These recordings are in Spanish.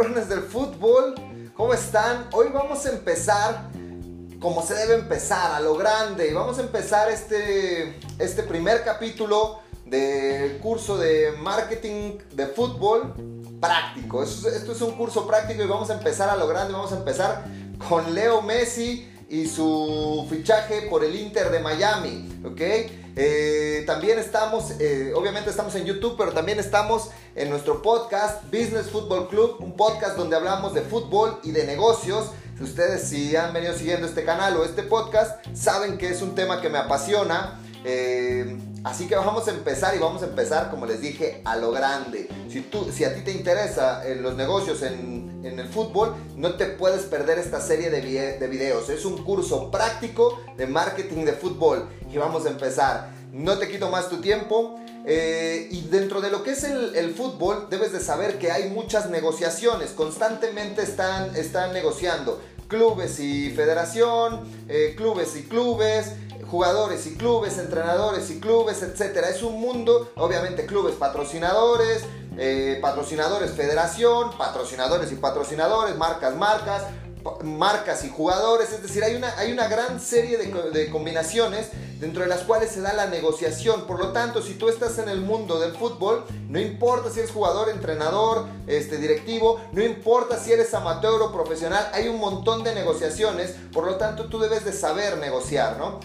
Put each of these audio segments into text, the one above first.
cabrones del fútbol? ¿Cómo están? Hoy vamos a empezar como se debe empezar, a lo grande. Vamos a empezar este, este primer capítulo del curso de marketing de fútbol práctico. Esto, esto es un curso práctico y vamos a empezar a lo grande. Vamos a empezar con Leo Messi y su fichaje por el Inter de Miami, ¿ok? Eh, también estamos, eh, obviamente estamos en YouTube, pero también estamos en nuestro podcast Business Football Club, un podcast donde hablamos de fútbol y de negocios. Si ustedes si han venido siguiendo este canal o este podcast, saben que es un tema que me apasiona. Eh, así que vamos a empezar y vamos a empezar, como les dije, a lo grande. Si, tú, si a ti te interesa en los negocios en, el fútbol, no te puedes perder esta serie de, de videos. Es un curso práctico de marketing de fútbol y vamos a empezar. No te quito más tu tiempo. Eh, y dentro de lo que es el, fútbol, debes de saber que hay muchas negociaciones. Constantemente están, están negociando clubes y federación, eh, clubes y clubes, jugadores y clubes, entrenadores y clubes, etc. Es un mundo, obviamente clubes patrocinadores, eh, patrocinadores federación, patrocinadores y patrocinadores, marcas, marcas, marcas y jugadores, es decir, hay una, hay una gran serie de, de, combinaciones dentro de las cuales se da la negociación. Por lo tanto, si tú estás en el mundo del fútbol, no importa si eres jugador, entrenador, este, directivo, no importa si eres amateur o profesional, hay un montón de negociaciones, por lo tanto tú debes de saber negociar, ¿no?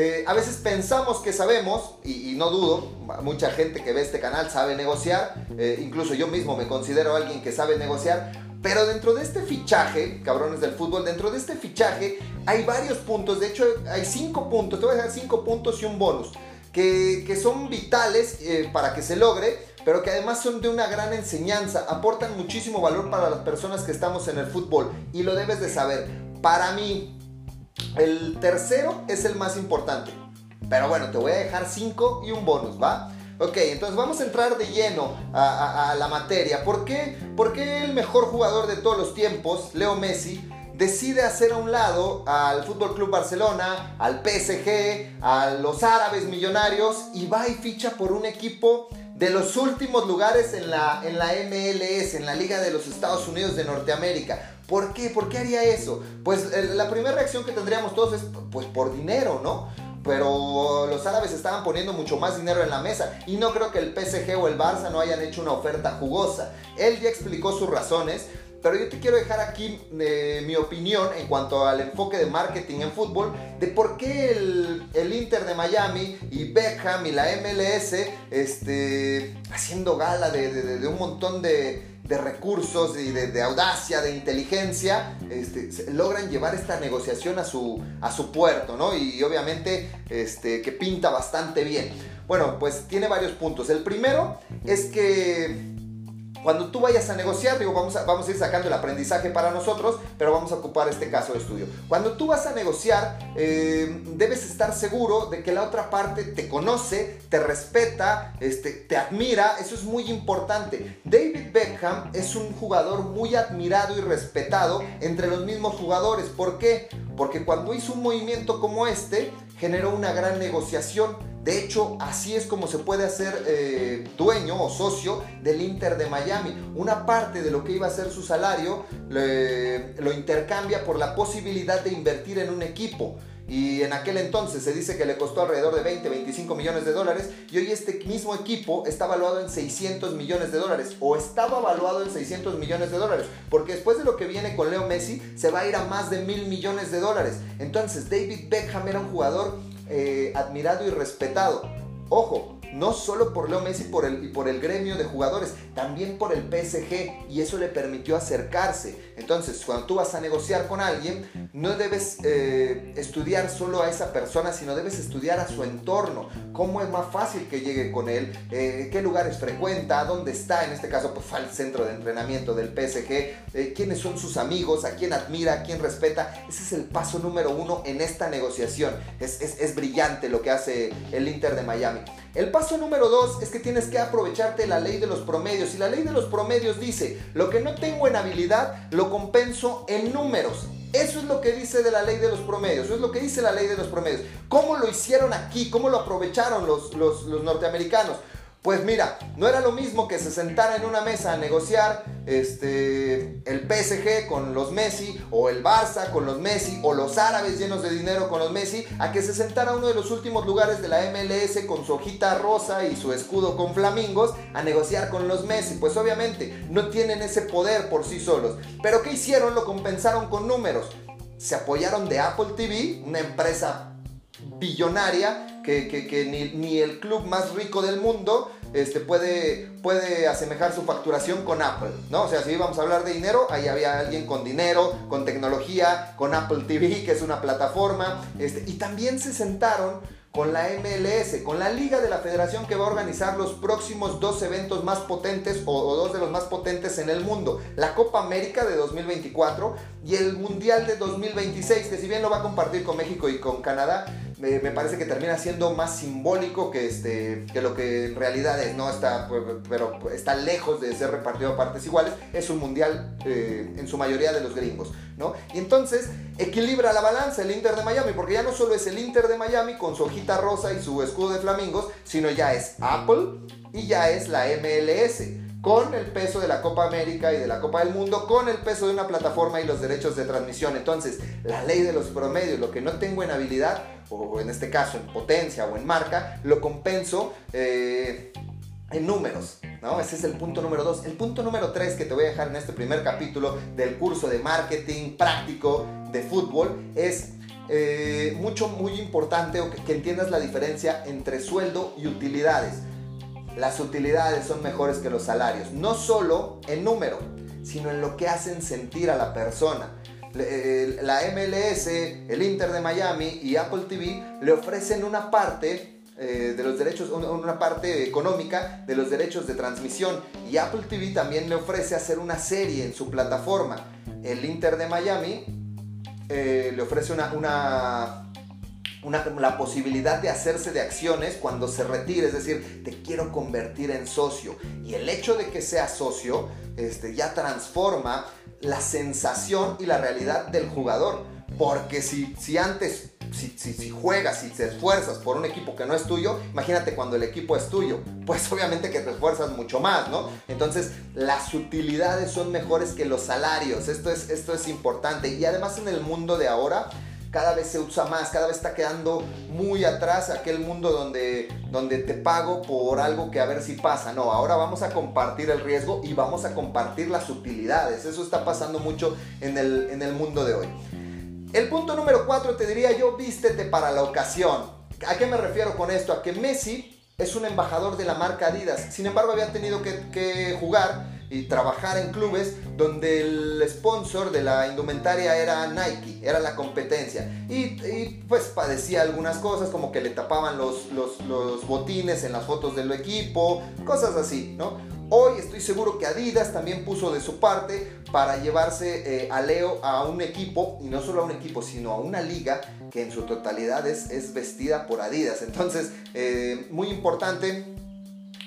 Eh, a veces pensamos que sabemos, y, y, no dudo, mucha gente que ve este canal sabe negociar, eh, incluso yo mismo me considero alguien que sabe negociar, pero dentro de este fichaje, cabrones del fútbol, dentro de este fichaje hay varios puntos, de hecho hay cinco puntos, te voy a dejar cinco puntos y un bonus, que, que son vitales eh, para que se logre, pero que además son de una gran enseñanza, aportan muchísimo valor para las personas que estamos en el fútbol y lo debes de saber. Para mí, el tercero es el más importante, pero bueno, te voy a dejar cinco y un bonus, ¿va? Ok, entonces vamos a entrar de lleno a, la materia. ¿Por qué? ¿Por qué el mejor jugador de todos los tiempos, Leo Messi, decide hacer a un lado al Fútbol Club Barcelona, al PSG, a los árabes millonarios y va y ficha por un equipo de los últimos lugares en la, en la MLS, en la Liga de los Estados Unidos de Norteamérica? ¿Por qué? ¿Por qué haría eso? Pues la primera reacción que tendríamos todos es pues por dinero, ¿no? pero los árabes estaban poniendo mucho más dinero en la mesa y no creo que el PSG o el Barça no hayan hecho una oferta jugosa. Él ya explicó sus razones, pero yo te quiero dejar aquí eh, mi opinión en cuanto al enfoque de marketing en fútbol, de por qué el, Inter de Miami y Beckham y la MLS este, haciendo gala de, de un montón de, de recursos y de, audacia, de inteligencia, este, logran llevar esta negociación a su, a su puerto, ¿no? Y obviamente este, que pinta bastante bien. Bueno, pues tiene varios puntos. El primero es que cuando tú vayas a negociar, digo, vamos a, vamos a ir sacando el aprendizaje para nosotros, pero vamos a ocupar este caso de estudio. Cuando tú vas a negociar, eh, debes estar seguro de que la otra parte te conoce, te respeta, este, te admira, eso es muy importante. David Beckham es un jugador muy admirado y respetado entre los mismos jugadores. ¿Por qué? Porque cuando hizo un movimiento como este, generó una gran negociación. De hecho, así es como se puede hacer eh, dueño o socio del Inter de Miami. Una parte de lo que iba a ser su salario lo intercambia por la posibilidad de invertir en un equipo. Y en aquel entonces se dice que le costó alrededor de 20, 25 millones de dólares. Y hoy este mismo equipo está valuado en 600 millones de dólares. O estaba valuado en 600 millones de dólares. Porque después de lo que viene con Leo Messi, se va a ir a más de mil millones de dólares. Entonces David Beckham era un jugador eh, admirado y respetado. Ojo, no solo por Leo Messi por el, y por el gremio de jugadores, también por el PSG y eso le permitió acercarse. Entonces, cuando tú vas a negociar con alguien, no debes eh, estudiar solo a esa persona, sino debes estudiar a su entorno, cómo es más fácil que llegue con él, eh, qué lugares frecuenta, dónde está, en este caso, pues al centro de entrenamiento del PSG, eh, quiénes son sus amigos, a quién admira, a quién respeta. Ese es el paso número uno en esta negociación. Es, es, es brillante lo que hace el Inter de Miami. El paso número dos es que tienes que aprovecharte la ley de los promedios. Y la ley de los promedios dice, lo que no tengo en habilidad, lo compenso en números. Eso es lo que dice de la ley de los promedios. Eso es lo que dice la ley de los promedios. ¿Cómo lo hicieron aquí? ¿Cómo lo aprovecharon los, los, los norteamericanos? Pues mira, no era lo mismo que se sentara en una mesa a negociar este, el PSG con los Messi, o el Barça con los Messi, o los árabes llenos de dinero con los Messi, a que se sentara uno de los últimos lugares de la MLS con su hojita rosa y su escudo con flamingos a negociar con los Messi. Pues obviamente no tienen ese poder por sí solos. Pero ¿qué hicieron? Lo compensaron con números. Se apoyaron de Apple TV, una empresa billonaria que, ni, el club más rico del mundo este, puede, puede asemejar su facturación con Apple, ¿no? O sea, si íbamos a hablar de dinero, ahí había alguien con dinero, con tecnología, con Apple TV, que es una plataforma, este, y también se sentaron con la MLS, con la liga de la federación que va a organizar los próximos dos eventos más potentes o, dos de los más potentes en el mundo. La Copa América de 2024 y el Mundial de 2026, que si bien lo va a compartir con México y con Canadá, me, parece que termina siendo más simbólico que, este, que lo que en realidad es, ¿no? Está, pues, pero está lejos de ser repartido a partes iguales. Es un mundial eh, en su mayoría de los gringos, ¿no? Y entonces equilibra la balanza el Inter de Miami, porque ya no solo es el Inter de Miami con su hojita rosa y su escudo de flamingos, sino ya es Apple y ya es la MLS con el peso de la Copa América y de la Copa del Mundo, con el peso de una plataforma y los derechos de transmisión. Entonces, la ley de los promedios, lo que no tengo en habilidad, o en este caso en potencia o en marca, lo compenso eh, en números. ¿no? Ese es el punto número dos. El punto número tres que te voy a dejar en este primer capítulo del curso de marketing práctico de fútbol es eh, mucho, muy importante que entiendas la diferencia entre sueldo y utilidades las utilidades son mejores que los salarios, no solo en número, sino en lo que hacen sentir a la persona. La MLS, el Inter de Miami y Apple TV le ofrecen una parte eh, de los derechos, una parte económica de los derechos de transmisión. Y Apple TV también le ofrece hacer una serie en su plataforma. El Inter de Miami eh, le ofrece una, una la posibilidad de hacerse de acciones cuando se retire, es decir, te quiero convertir en socio. Y el hecho de que sea socio este, ya transforma la sensación y la realidad del jugador. Porque si, si antes, si, si, si, juegas, si te esfuerzas por un equipo que no es tuyo, imagínate cuando el equipo es tuyo. Pues obviamente que te esfuerzas mucho más, ¿no? Entonces las utilidades son mejores que los salarios. Esto es, esto es importante. Y además en el mundo de ahora, cada vez se usa más, cada vez está quedando muy atrás aquel mundo donde, donde te pago por algo que a ver si pasa. No, ahora vamos a compartir el riesgo y vamos a compartir las utilidades. Eso está pasando mucho en el, en el mundo de hoy. El punto número 4 te diría yo, vístete para la ocasión. ¿A qué me refiero con esto? A que Messi es un embajador de la marca Adidas. Sin embargo, había tenido que, que jugar y trabajar en clubes donde el sponsor de la indumentaria era Nike, era la competencia. Y, pues padecía algunas cosas como que le tapaban los, los, botines en las fotos del equipo, cosas así, ¿no? Hoy estoy seguro que Adidas también puso de su parte para llevarse eh, a Leo a un equipo, y no solo a un equipo, sino a una liga que en su totalidad es, es vestida por Adidas. Entonces, eh, muy importante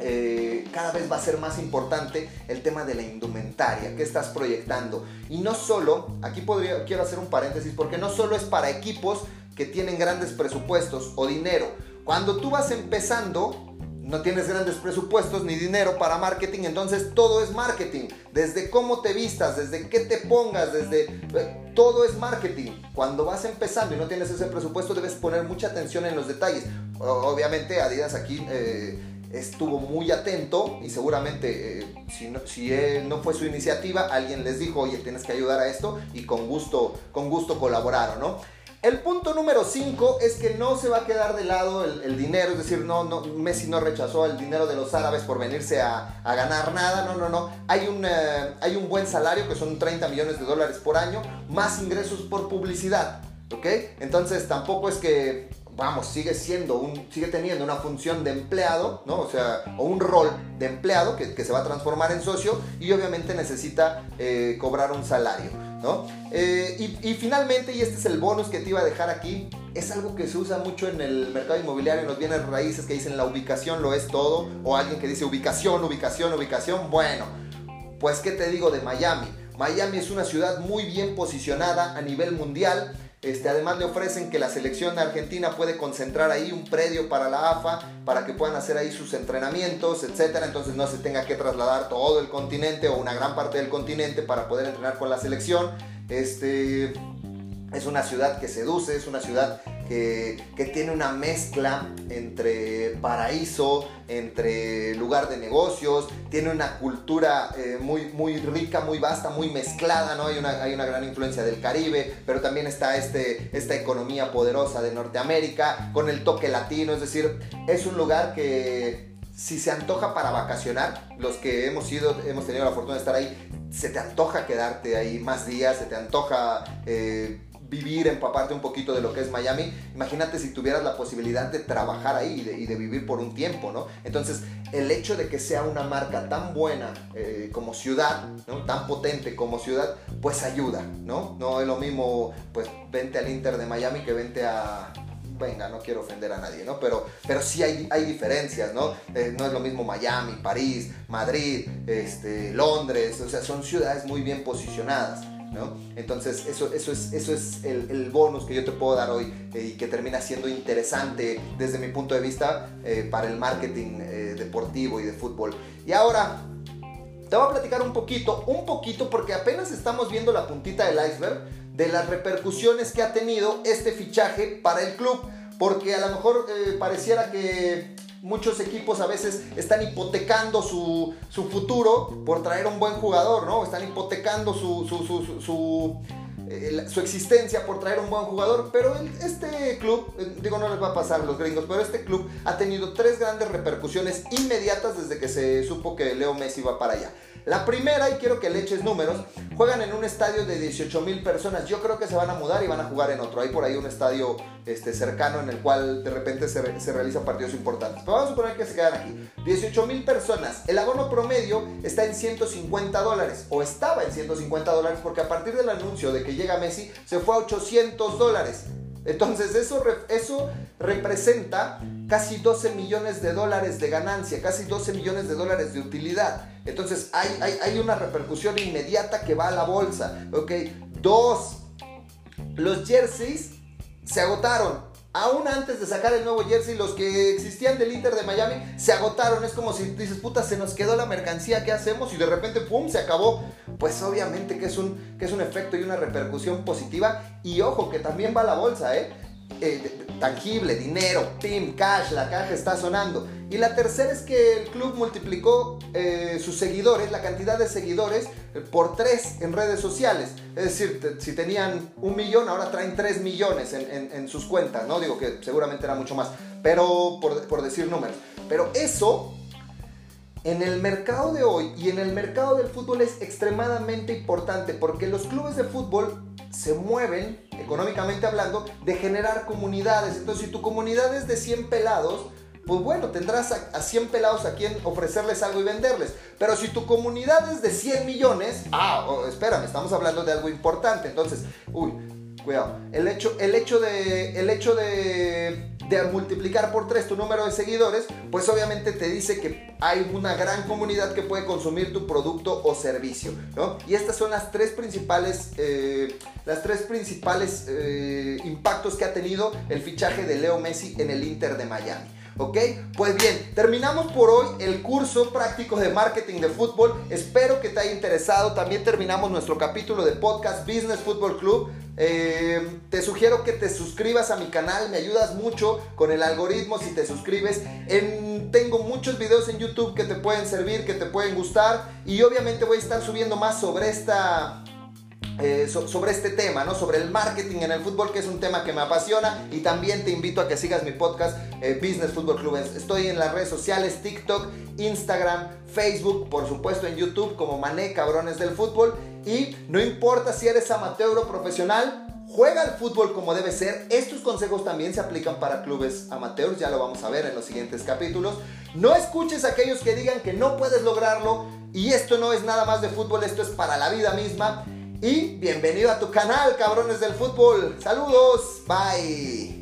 eh, cada vez va a ser más importante el tema de la indumentaria, que estás proyectando. Y no solo, aquí podría, quiero hacer un paréntesis, porque no solo es para equipos que tienen grandes presupuestos o dinero. Cuando tú vas empezando, no tienes grandes presupuestos ni dinero para marketing, entonces todo es marketing. Desde cómo te vistas, desde qué te pongas, desde... Eh, todo es marketing. Cuando vas empezando y no tienes ese presupuesto, debes poner mucha atención en los detalles. Obviamente Adidas aquí... Eh, estuvo muy atento y seguramente eh, si, no, si no fue su iniciativa, alguien les dijo, oye, tienes que ayudar a esto y con gusto, con gusto colaboraron, ¿no? El punto número 5 es que no se va a quedar de lado el, dinero, es decir, no, no, Messi no rechazó el dinero de los árabes por venirse a, ganar nada, no, no, no. Hay un, eh, hay un buen salario que son 30 millones de dólares por año, más ingresos por publicidad, ¿ok? Entonces tampoco es que vamos, sigue siendo un, sigue teniendo una función de empleado, ¿no? O sea, o un rol de empleado que, se va a transformar en socio y obviamente necesita eh, cobrar un salario, ¿no? Eh, y, y, finalmente, y este es el bonus que te iba a dejar aquí, es algo que se usa mucho en el mercado inmobiliario, en los bienes raíces que dicen la ubicación lo es todo, o alguien que dice ubicación, ubicación, ubicación, bueno, pues qué te digo de Miami. Miami es una ciudad muy bien posicionada a nivel mundial, Este, además le ofrecen que la selección argentina puede concentrar ahí un predio para la AFA para que puedan hacer ahí sus entrenamientos, etcétera. Entonces no se tenga que trasladar todo el continente o una gran parte del continente para poder entrenar con la selección. Este, es una ciudad que seduce, es una ciudad que, tiene una mezcla entre paraíso, entre lugar de negocios, tiene una cultura eh, muy, muy rica, muy vasta, muy mezclada, ¿no? Hay una, hay una gran influencia del Caribe, pero también está este, esta economía poderosa de Norteamérica con el toque latino, es decir, es un lugar que si se antoja para vacacionar, los que hemos ido, hemos tenido la fortuna de estar ahí, se te antoja quedarte ahí más días, se te antoja eh, vivir, empaparte un poquito de lo que es Miami. Imagínate si tuvieras la posibilidad de trabajar ahí y de, vivir por un tiempo, ¿no? Entonces, el hecho de que sea una marca tan buena eh, como ciudad, ¿no? Tan potente como ciudad, pues ayuda, ¿no? No es lo mismo, pues, vente al Inter de Miami que vente a, venga, no quiero ofender a nadie, ¿no? Pero, pero sí hay, hay diferencias, ¿no? Eh, no es lo mismo Miami, París, Madrid, este, Londres, o sea, son ciudades muy bien posicionadas. Entonces, eso, eso es, eso es el, bonus que yo te puedo dar hoy eh, y que termina siendo interesante desde mi punto de vista eh, para el marketing eh, deportivo y de fútbol. Y ahora, te voy a platicar un poquito, un poquito, porque apenas estamos viendo la puntita del iceberg de las repercusiones que ha tenido este fichaje para el club. Porque a lo mejor pareciera que muchos equipos a veces están hipotecando su, futuro por traer un buen jugador, ¿no? Están hipotecando su, su, eh, existencia por traer un buen jugador, pero este club, eh, digo no les va a pasar a los gringos, pero este club ha tenido tres grandes repercusiones inmediatas desde que se supo que Leo Messi va para allá. La primera, y quiero que le eches números, juegan en un estadio de 18 mil personas. Yo creo que se van a mudar y van a jugar en otro. Hay por ahí un estadio este, cercano en el cual de repente se, realizan partidos importantes. Pero vamos a suponer que se quedan aquí. 18 mil personas. El abono promedio está en 150 dólares. O estaba en 150 dólares porque a partir del anuncio de que llega Messi se fue a 800 dólares. Entonces eso, eso representa casi 12 millones de dólares de ganancia, casi 12 millones de dólares de utilidad. Entonces hay, hay, una repercusión inmediata que va a la bolsa. Ok, dos, los jerseys se agotaron. Aún antes de sacar el nuevo jersey, los que existían del Inter de Miami se agotaron. Es como si dices, puta, se nos quedó la mercancía, ¿qué hacemos? Y de repente, ¡pum!, se acabó. Pues obviamente que es un, que es un efecto y una repercusión positiva. Y ojo, que también va a la bolsa, ¿eh? Eh tangible, dinero, pim, cash, la caja está sonando. Y la tercera es que el club multiplicó eh, sus seguidores, la cantidad de seguidores, eh, por tres en redes sociales. Es decir, si tenían un millón, ahora traen tres millones en, sus cuentas, ¿no? Digo que seguramente era mucho más, pero por, decir números. Pero eso en el mercado de hoy y en el mercado del fútbol es extremadamente importante porque los clubes de fútbol se mueven, económicamente hablando, de generar comunidades. Entonces, si tu comunidad es de 100 pelados, pues bueno, tendrás a, 100 pelados a quien ofrecerles algo y venderles. Pero si tu comunidad es de 100 millones, ah, oh, espérame, estamos hablando de algo importante. Entonces, uy, cuidado. El hecho, el hecho de, el hecho de, de multiplicar por 3 tu número de seguidores, pues obviamente te dice que hay una gran comunidad que puede consumir tu producto o servicio, ¿no? Y estas son las tres principales, eh, las tres principales eh, impactos que ha tenido el fichaje de Leo Messi en el Inter de Miami. ¿Ok? Pues bien, terminamos por hoy el curso práctico de marketing de fútbol. Espero que te haya interesado. También terminamos nuestro capítulo de podcast Business Football Club. Eh, te sugiero que te suscribas a mi canal, me ayudas mucho con el algoritmo si te suscribes. tengo muchos videos en YouTube que te pueden servir, que te pueden gustar y obviamente voy a estar subiendo más sobre esta eh, sobre este tema, ¿no? Sobre el marketing en el fútbol, que es un tema que me apasiona. Y también te invito a que sigas mi podcast eh, Business Football Club. Estoy en las redes sociales, TikTok, Instagram, Facebook, por supuesto en YouTube como Mané Cabrones del Fútbol. Y no importa si eres amateur o profesional, juega el fútbol como debe ser. Estos consejos también se aplican para clubes amateurs, ya lo vamos a ver en los siguientes capítulos. No escuches a aquellos que digan que no puedes lograrlo y esto no es nada más de fútbol, esto es para la vida misma. Y bienvenido a tu canal, cabrones del fútbol. Saludos, bye.